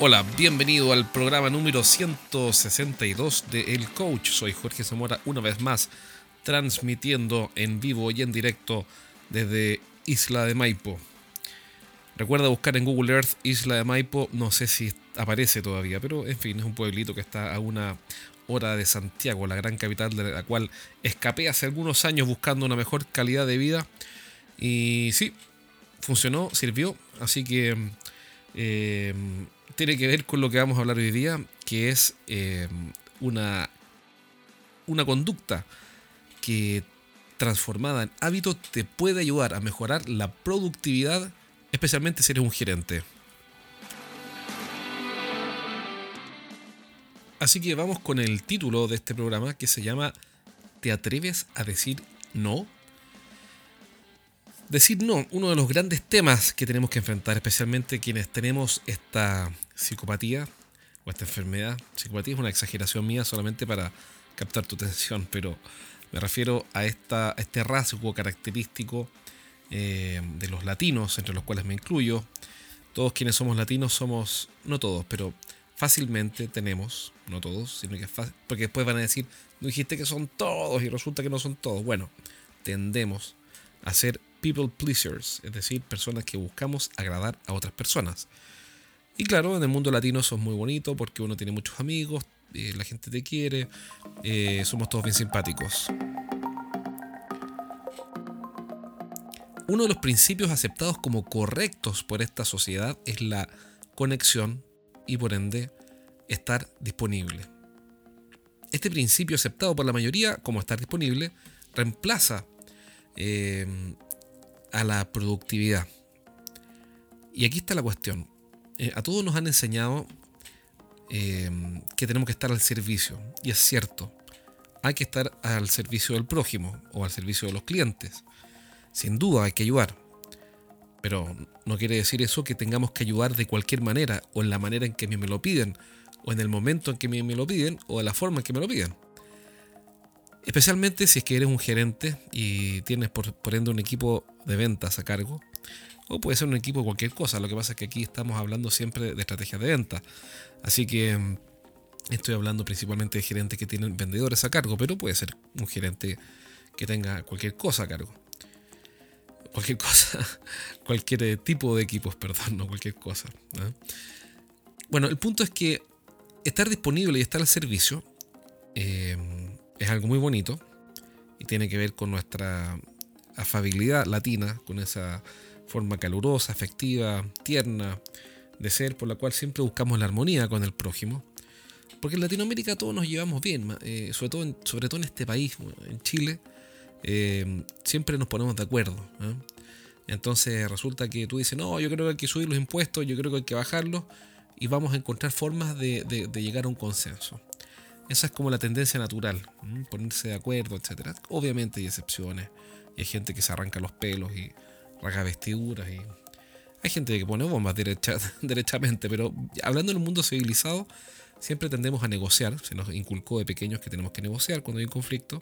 Hola, bienvenido al programa número 162 de El Coach. Soy Jorge Zamora una vez más, transmitiendo en vivo y en directo desde Isla de Maipo. Recuerda buscar en Google Earth Isla de Maipo, no sé si aparece todavía, pero en fin, es un pueblito que está a una hora de Santiago, la gran capital de la cual escapé hace algunos años buscando una mejor calidad de vida. Y sí, funcionó, sirvió, así que... Eh, tiene que ver con lo que vamos a hablar hoy día, que es eh, una, una conducta que transformada en hábito te puede ayudar a mejorar la productividad, especialmente si eres un gerente. Así que vamos con el título de este programa que se llama ¿Te atreves a decir no? Decir no, uno de los grandes temas que tenemos que enfrentar, especialmente quienes tenemos esta psicopatía o esta enfermedad. Psicopatía es una exageración mía solamente para captar tu atención, pero me refiero a, esta, este rasgo característico eh, de los latinos, entre los cuales me incluyo. Todos quienes somos latinos somos, no todos, pero fácilmente tenemos, no todos, sino que fácil, porque después van a decir, no dijiste que son todos y resulta que no son todos. Bueno, tendemos a ser people pleasers, es decir, personas que buscamos agradar a otras personas. Y claro, en el mundo latino eso es muy bonito porque uno tiene muchos amigos, eh, la gente te quiere, eh, somos todos bien simpáticos. Uno de los principios aceptados como correctos por esta sociedad es la conexión y por ende estar disponible. Este principio aceptado por la mayoría como estar disponible reemplaza eh, a la productividad. Y aquí está la cuestión. Eh, a todos nos han enseñado eh, que tenemos que estar al servicio. Y es cierto. Hay que estar al servicio del prójimo o al servicio de los clientes. Sin duda hay que ayudar. Pero no quiere decir eso que tengamos que ayudar de cualquier manera o en la manera en que me lo piden o en el momento en que me lo piden o de la forma en que me lo piden. Especialmente si es que eres un gerente y tienes por, ende un equipo de ventas a cargo. O puede ser un equipo de cualquier cosa. Lo que pasa es que aquí estamos hablando siempre de estrategias de venta. Así que mm, estoy hablando principalmente de gerentes que tienen vendedores a cargo, pero puede ser un gerente que tenga cualquier cosa a cargo. Cualquier cosa, cualquier tipo de equipos, perdón, no cualquier cosa. Bueno, el punto es que estar disponible y estar al servicio eh, es algo muy bonito y tiene que ver con nuestra afabilidad latina, con esa forma calurosa, afectiva, tierna de ser, por la cual siempre buscamos la armonía con el prójimo. Porque en Latinoamérica todos nos llevamos bien, eh, sobre, todo en, sobre todo en este país, en Chile, eh, siempre nos ponemos de acuerdo. ¿eh? Entonces resulta que tú dices, no, yo creo que hay que subir los impuestos, yo creo que hay que bajarlos, y vamos a encontrar formas de llegar a un consenso. Esa es como la tendencia natural, ponerse de acuerdo, etc. Obviamente hay excepciones. Y hay gente que se arranca los pelos y rasga vestiduras. Y hay gente que pone bombas derecha, derechamente. Pero hablando un mundo civilizado, siempre tendemos a negociar. Se nos inculcó de pequeños que tenemos que negociar cuando hay un conflicto.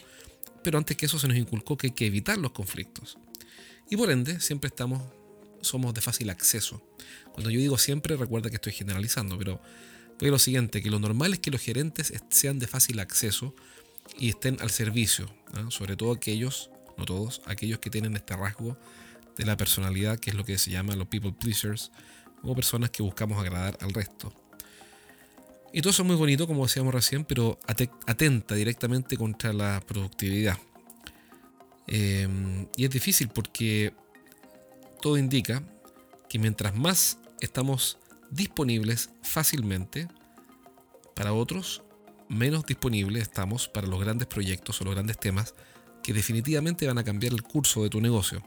Pero antes que eso se nos inculcó que hay que evitar los conflictos. Y por ende, siempre estamos, somos de fácil acceso. Cuando yo digo siempre, recuerda que estoy generalizando, pero pero lo siguiente, que lo normal es que los gerentes sean de fácil acceso y estén al servicio, sobre todo aquellos, no todos, aquellos que tienen este rasgo de la personalidad, que es lo que se llama los people pleasers, o personas que buscamos agradar al resto. Y todo eso es muy bonito, como decíamos recién, pero atenta directamente contra la productividad. Em, y es difícil porque todo indica que mientras más estamos disponibles fácilmente para otros, menos disponibles estamos para los grandes proyectos o los grandes temas que definitivamente van a cambiar el curso de tu negocio.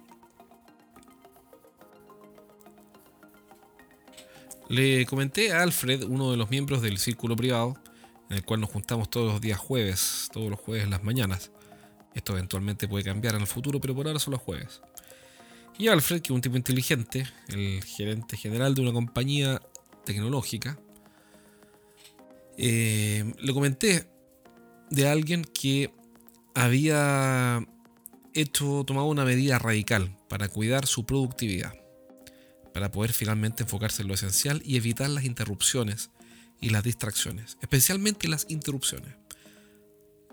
Le comenté a Alfred, uno de los miembros del círculo privado, en el cual nos juntamos todos los días jueves, todos los jueves en las mañanas. Esto eventualmente puede cambiar en el futuro, pero por ahora son los jueves. Y Alfred, que es un tipo inteligente, el gerente general de una compañía tecnológica, eh, le comenté de alguien que había hecho, tomado una medida radical para cuidar su productividad, para poder finalmente enfocarse en lo esencial y evitar las interrupciones y las distracciones, especialmente las interrupciones.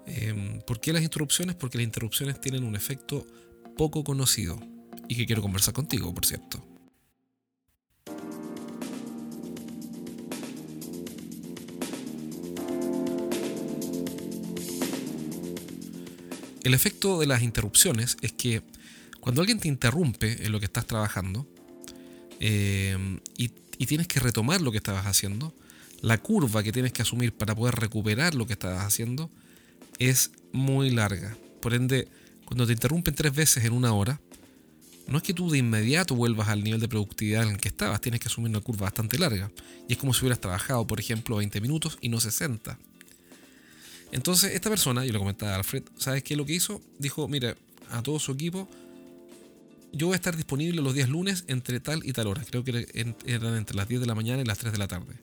Em, ¿Por qué las interrupciones? Porque las interrupciones tienen un efecto poco conocido y que quiero conversar contigo, por cierto. El efecto de las interrupciones es que cuando alguien te interrumpe en lo que estás trabajando em, y, y tienes que retomar lo que estabas haciendo, la curva que tienes que asumir para poder recuperar lo que estabas haciendo es muy larga. Por ende, cuando te interrumpen tres veces en una hora, no es que tú de inmediato vuelvas al nivel de productividad en el que estabas, tienes que asumir una curva bastante larga. Y es como si hubieras trabajado, por ejemplo, 20 minutos y no 60. Entonces, esta persona, yo le comentaba a Alfred, ¿sabes qué? Lo que hizo, dijo, mira, a todo su equipo, yo voy a estar disponible los días lunes entre tal y tal hora. Creo que eran entre las 10 de la mañana y las 3 de la tarde.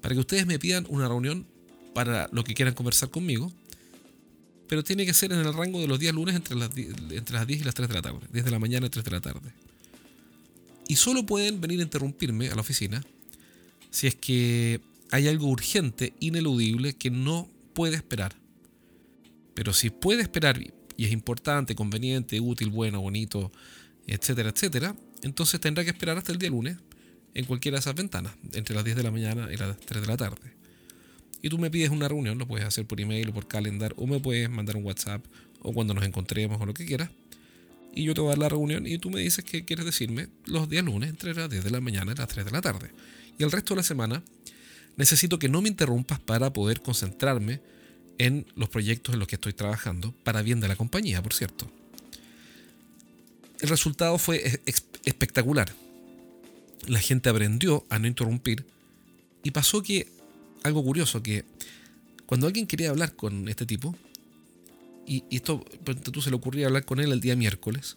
Para que ustedes me pidan una reunión para lo que quieran conversar conmigo pero tiene que ser en el rango de los días lunes entre las, entre las 10 y las 3 de la tarde, 10 de la mañana y 3 de la tarde. Y solo pueden venir a interrumpirme a la oficina si es que hay algo urgente, ineludible, que no puede esperar. Pero si puede esperar y es importante, conveniente, útil, bueno, bonito, etcétera, etcétera, entonces tendrá que esperar hasta el día lunes en cualquiera de esas ventanas, entre las 10 de la mañana y las 3 de la tarde y tú me pides una reunión, lo puedes hacer por email o por calendar, o me puedes mandar un WhatsApp, o cuando nos encontremos, o lo que quieras. Y yo te voy a dar la reunión y tú me dices qué quieres decirme los días lunes entre las 10 de la mañana y las 3 de la tarde. Y el resto de la semana necesito que no me interrumpas para poder concentrarme en los proyectos en los que estoy trabajando, para bien de la compañía, por cierto. El resultado fue espectacular. La gente aprendió a no interrumpir y pasó que algo curioso que cuando alguien quería hablar con este tipo, y, esto tú se le ocurría hablar con él el día miércoles,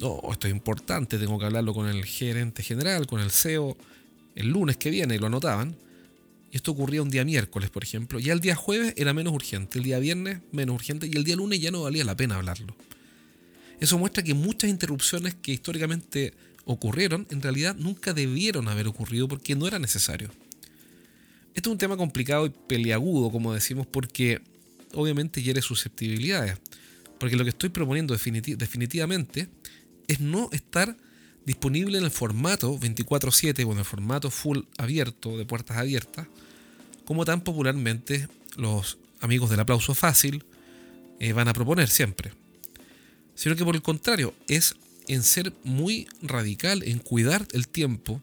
no, esto es importante, tengo que hablarlo con el gerente general, con el CEO, el lunes que viene, y lo anotaban. Y esto ocurría un día miércoles, por ejemplo. Ya el día jueves era menos urgente, el día viernes menos urgente, y el día lunes ya no valía la pena hablarlo. Eso muestra que muchas interrupciones que históricamente ocurrieron, en realidad nunca debieron haber ocurrido porque no era necesario. Esto es un tema complicado y peliagudo, como decimos, porque obviamente hiere susceptibilidades. Porque lo que estoy proponiendo definitivamente es no estar disponible en el formato 24/7 o en el formato full abierto, de puertas abiertas, como tan popularmente los amigos del aplauso fácil eh, van a proponer siempre. Sino que por el contrario, es en ser muy radical, en cuidar el tiempo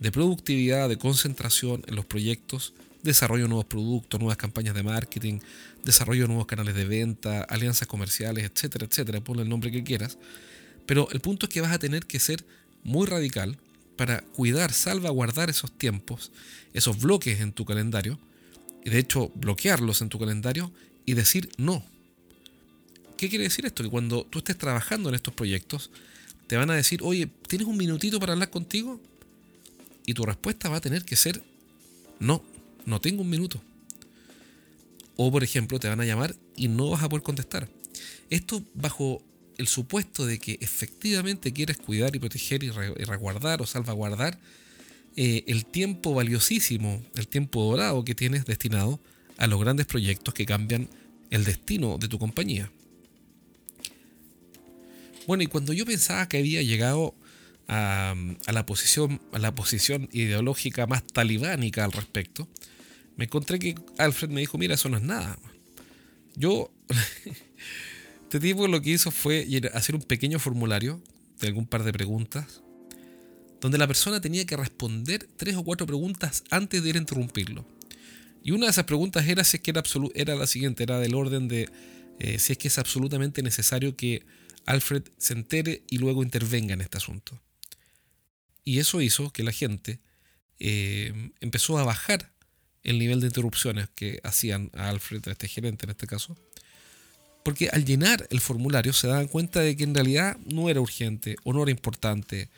de productividad, de concentración en los proyectos, desarrollo de nuevos productos, nuevas campañas de marketing, desarrollo de nuevos canales de venta, alianzas comerciales, etcétera, etcétera, ponle el nombre que quieras. Pero el punto es que vas a tener que ser muy radical para cuidar, salvaguardar esos tiempos, esos bloques en tu calendario, y de hecho bloquearlos en tu calendario y decir no. ¿Qué quiere decir esto? Que cuando tú estés trabajando en estos proyectos, te van a decir, oye, ¿tienes un minutito para hablar contigo? Y tu respuesta va a tener que ser no, no tengo un minuto. O por ejemplo, te van a llamar y no vas a poder contestar. Esto bajo el supuesto de que efectivamente quieres cuidar y proteger y, resguardar o salvaguardar eh, el tiempo valiosísimo, el tiempo dorado que tienes destinado a los grandes proyectos que cambian el destino de tu compañía. Bueno, y cuando yo pensaba que había llegado a, la posición, a la posición ideológica más talibánica al respecto, me encontré que Alfred me dijo, mira, eso no es nada. Yo, este tipo lo que hizo fue hacer un pequeño formulario de algún par de preguntas, donde la persona tenía que responder tres o cuatro preguntas antes de ir a interrumpirlo. Y una de esas preguntas era si es que era, era la siguiente, era del orden de eh, si es que es absolutamente necesario que Alfred se entere y luego intervenga en este asunto. Y eso hizo que la gente eh, empezó a bajar el nivel de interrupciones que hacían a Alfred, a este gerente en este caso, porque al llenar el formulario se daban cuenta de que en realidad no era urgente o no era importante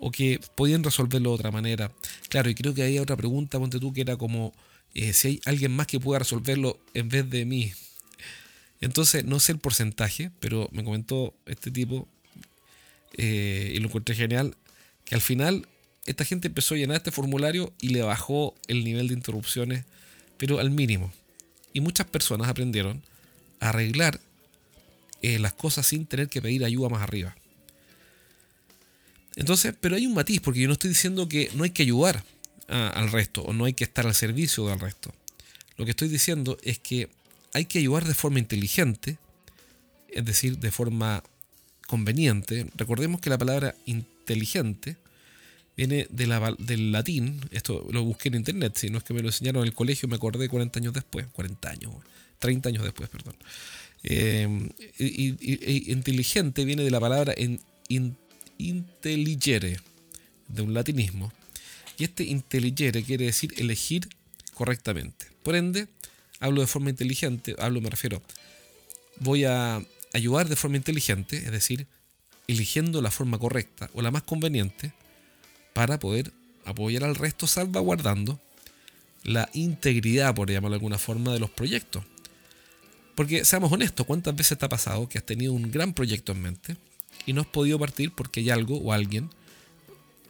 o que podían resolverlo de otra manera. Claro, y creo que había otra pregunta, ponte tú, que era como eh, si hay alguien más que pueda resolverlo en vez de mí. Entonces, no sé el porcentaje, pero me comentó este tipo eh, y lo encontré genial, que al final esta gente empezó a llenar este formulario y le bajó el nivel de interrupciones, pero al mínimo. Y muchas personas aprendieron arreglar eh, las cosas sin tener que pedir ayuda más arriba. Entonces, pero hay un matiz, porque yo no estoy diciendo que no hay que ayudar al resto o no hay que estar al servicio del resto. Lo que estoy diciendo es que hay que ayudar de forma inteligente, es decir, de forma conveniente. Recordemos que la palabra inteligente viene del latín, esto lo busqué en internet, si no es que me lo enseñaron en el colegio, me acordé 40 años después, 40 años, 30 años después, perdón. Eh, y, inteligente viene de la palabra en, intelligere, de un latinismo. Y este intelligere quiere decir elegir correctamente. Por ende, hablo de forma inteligente, hablo, me refiero, voy a ayudar de forma inteligente, es decir, eligiendo la forma correcta o la más conveniente para poder apoyar al resto salvaguardando la integridad, por llamarlo de alguna forma, de los proyectos. Porque seamos honestos, ¿cuántas veces te ha pasado que has tenido un gran proyecto en mente y no has podido partir porque hay algo o alguien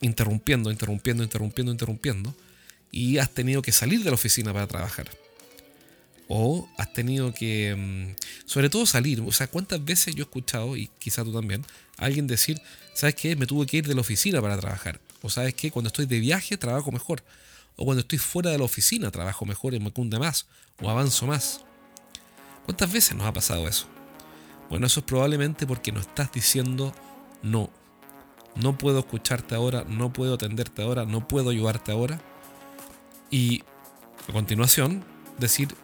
interrumpiendo, interrumpiendo, interrumpiendo, interrumpiendo y has tenido que salir de la oficina para trabajar? O has tenido que, mm, sobre todo salir, o sea, ¿cuántas veces yo he escuchado, y quizá tú también, a alguien decir, ¿sabes qué? Me tuve que ir de la oficina para trabajar. O sabes qué? Cuando estoy de viaje trabajo mejor. O cuando estoy fuera de la oficina trabajo mejor y me cunde más. O avanzo más. ¿Cuántas veces nos ha pasado eso? Bueno, eso es probablemente porque nos estás diciendo no. No puedo escucharte ahora, no puedo atenderte ahora, no puedo ayudarte ahora. Y a continuación decir,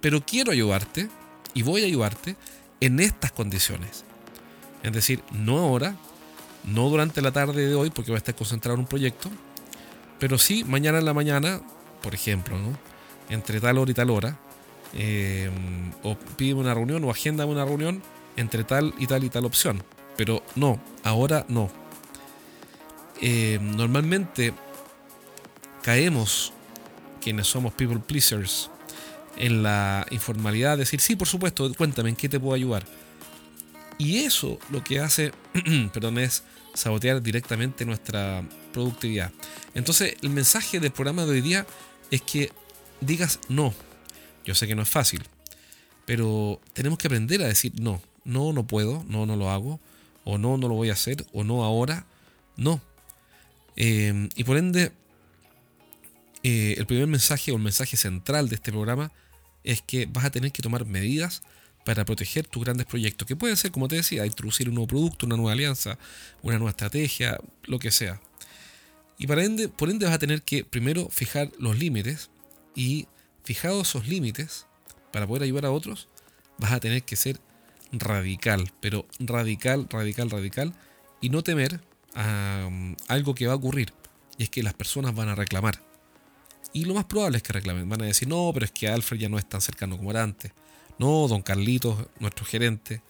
pero quiero ayudarte y voy a ayudarte en estas condiciones. Es decir, no ahora, no durante la tarde de hoy porque voy a estar concentrado en un proyecto, pero sí mañana en la mañana, por ejemplo, ¿no? entre tal hora y tal hora, eh, o pide una reunión o agenda una reunión entre tal y tal y tal opción. Pero no, ahora no. Eh, normalmente caemos, quienes somos people pleasers, en la informalidad, de decir, sí, por supuesto, cuéntame, ¿en qué te puedo ayudar? Y eso lo que hace, perdón, es sabotear directamente nuestra productividad. Entonces, el mensaje del programa de hoy día es que digas no. Yo sé que no es fácil, pero tenemos que aprender a decir no. No, no puedo, no, no lo hago, o no, no lo voy a hacer, o no ahora, no. Em, y por ende, eh, el primer mensaje o el mensaje central de este programa es que vas a tener que tomar medidas para proteger tus grandes proyectos, que pueden ser, como te decía, introducir un nuevo producto, una nueva alianza, una nueva estrategia, lo que sea. Y para ende, por ende vas a tener que primero fijar los límites y fijados esos límites para poder ayudar a otros, vas a tener que ser radical, pero radical, radical, radical y no temer a um, algo que va a ocurrir y es que las personas van a reclamar. Y lo más probable es que reclamen, van a decir, no, pero es que Alfred ya no es tan cercano como era antes no, don Carlitos, nuestro gerente,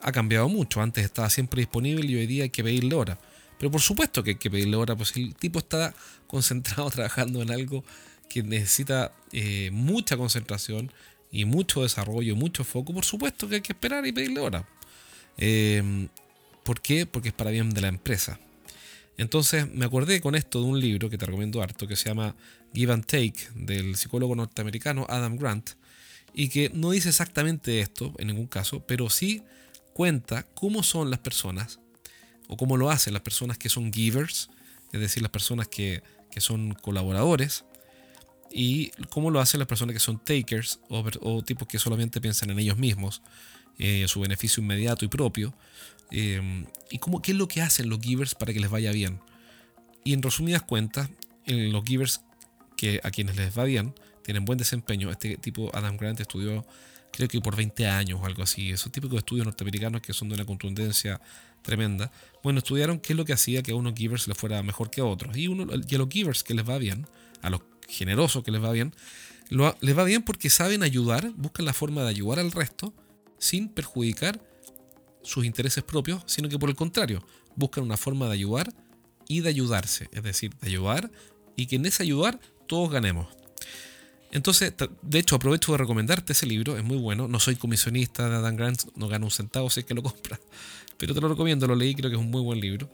ha cambiado mucho. Antes estaba siempre disponible y hoy día hay que pedirle hora. Pero por supuesto que hay que pedirle hora, pues el tipo está concentrado trabajando en algo que necesita eh, mucha concentración y mucho desarrollo, mucho foco. Por supuesto que hay que esperar y pedirle hora. Em, ¿Por qué? Porque es para bien de la empresa. Entonces me acordé con esto de un libro que te recomiendo harto que se llama Give and Take del psicólogo norteamericano Adam Grant y que no dice exactamente esto en ningún caso, pero sí cuenta cómo son las personas o cómo lo hacen las personas que son givers, es decir, las personas que, son colaboradores, y cómo lo hacen las personas que son takers o, tipos que solamente piensan en ellos mismos, eh, su beneficio inmediato y propio, eh, y cómo, qué es lo que hacen los givers para que les vaya bien. Y en resumidas cuentas, en los givers que a quienes les va bien, tienen buen desempeño. Este tipo, Adam Grant, estudió creo que por 20 años o algo así. Esos típicos estudios norteamericanos que son de una contundencia tremenda. Bueno, estudiaron qué es lo que hacía que a unos givers les fuera mejor que a otros. Y, uno, a los givers que les va bien, a los generosos que les va bien, les va bien porque saben ayudar, buscan la forma de ayudar al resto sin perjudicar sus intereses propios, sino que por el contrario, buscan una forma de ayudar y de ayudarse. Es decir, de ayudar y que en ese ayudar todos ganemos. Entonces, de hecho, aprovecho de recomendarte ese libro, es muy bueno. No soy comisionista de Dan Grant, no gano un centavo si es que lo compras, pero te lo recomiendo, lo leí, creo que es un muy buen libro.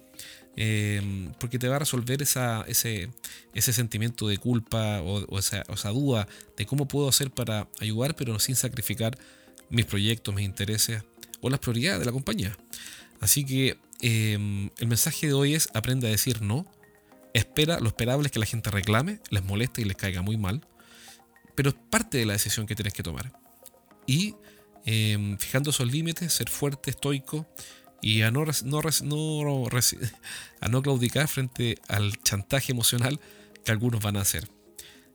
Eh, porque te va a resolver ese, ese sentimiento de culpa o, esa, duda de cómo puedo hacer para ayudar, pero sin sacrificar mis proyectos, mis intereses o las prioridades de la compañía. Así que eh, el mensaje de hoy es aprende a decir no. Espera, lo esperable es que la gente reclame, les moleste y les caiga muy mal pero es parte de la decisión que tienes que tomar. Y em, fijando esos límites, ser fuerte, estoico y a no, no, no, a no claudicar frente al chantaje emocional que algunos van a hacer.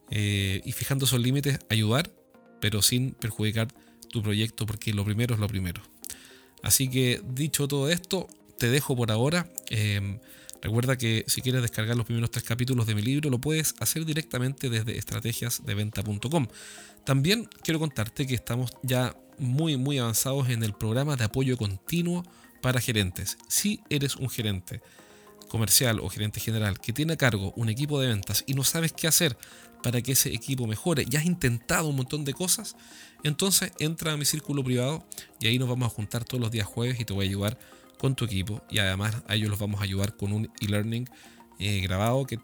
Eh, y fijando esos límites, ayudar, pero sin perjudicar tu proyecto, porque lo primero es lo primero. Así que dicho todo esto, te dejo por ahora. Em, Recuerda que si quieres descargar los primeros tres capítulos de mi libro, lo puedes hacer directamente desde estrategiasdeventa.com. También quiero contarte que estamos ya muy, muy avanzados en el programa de apoyo continuo para gerentes. Si eres un gerente comercial o gerente general que tiene a cargo un equipo de ventas y no sabes qué hacer para que ese equipo mejore, ya has intentado un montón de cosas, entonces entra a mi círculo privado y ahí nos vamos a juntar todos los días jueves y te voy a ayudar con tu equipo y además a ellos los vamos a ayudar con un e-learning eh, grabado que,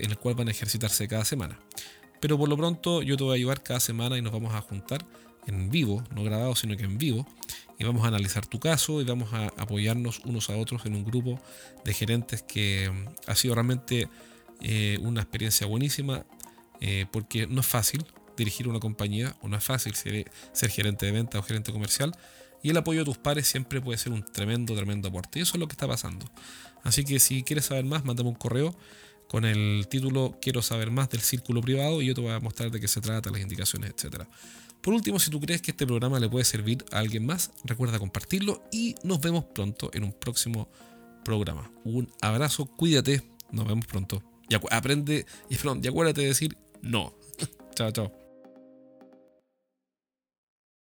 en el cual van a ejercitarse cada semana. Pero por lo pronto yo te voy a ayudar cada semana y nos vamos a juntar en vivo, no grabado, sino que en vivo, y vamos a analizar tu caso y vamos a apoyarnos unos a otros en un grupo de gerentes que mm, ha sido realmente eh, una experiencia buenísima, eh, porque no es fácil dirigir una compañía, o no es fácil ser, gerente de venta o gerente comercial, y el apoyo de tus pares siempre puede ser un tremendo, tremendo aporte. Y eso es lo que está pasando. Así que si quieres saber más, mándame un correo con el título Quiero saber más del círculo privado y yo te voy a mostrar de qué se trata, las indicaciones, etc. Por último, si tú crees que este programa le puede servir a alguien más, recuerda compartirlo y nos vemos pronto en un próximo programa. Un abrazo, cuídate, nos vemos pronto. Y aprende y, y acuérdate de decir no. chao, chao.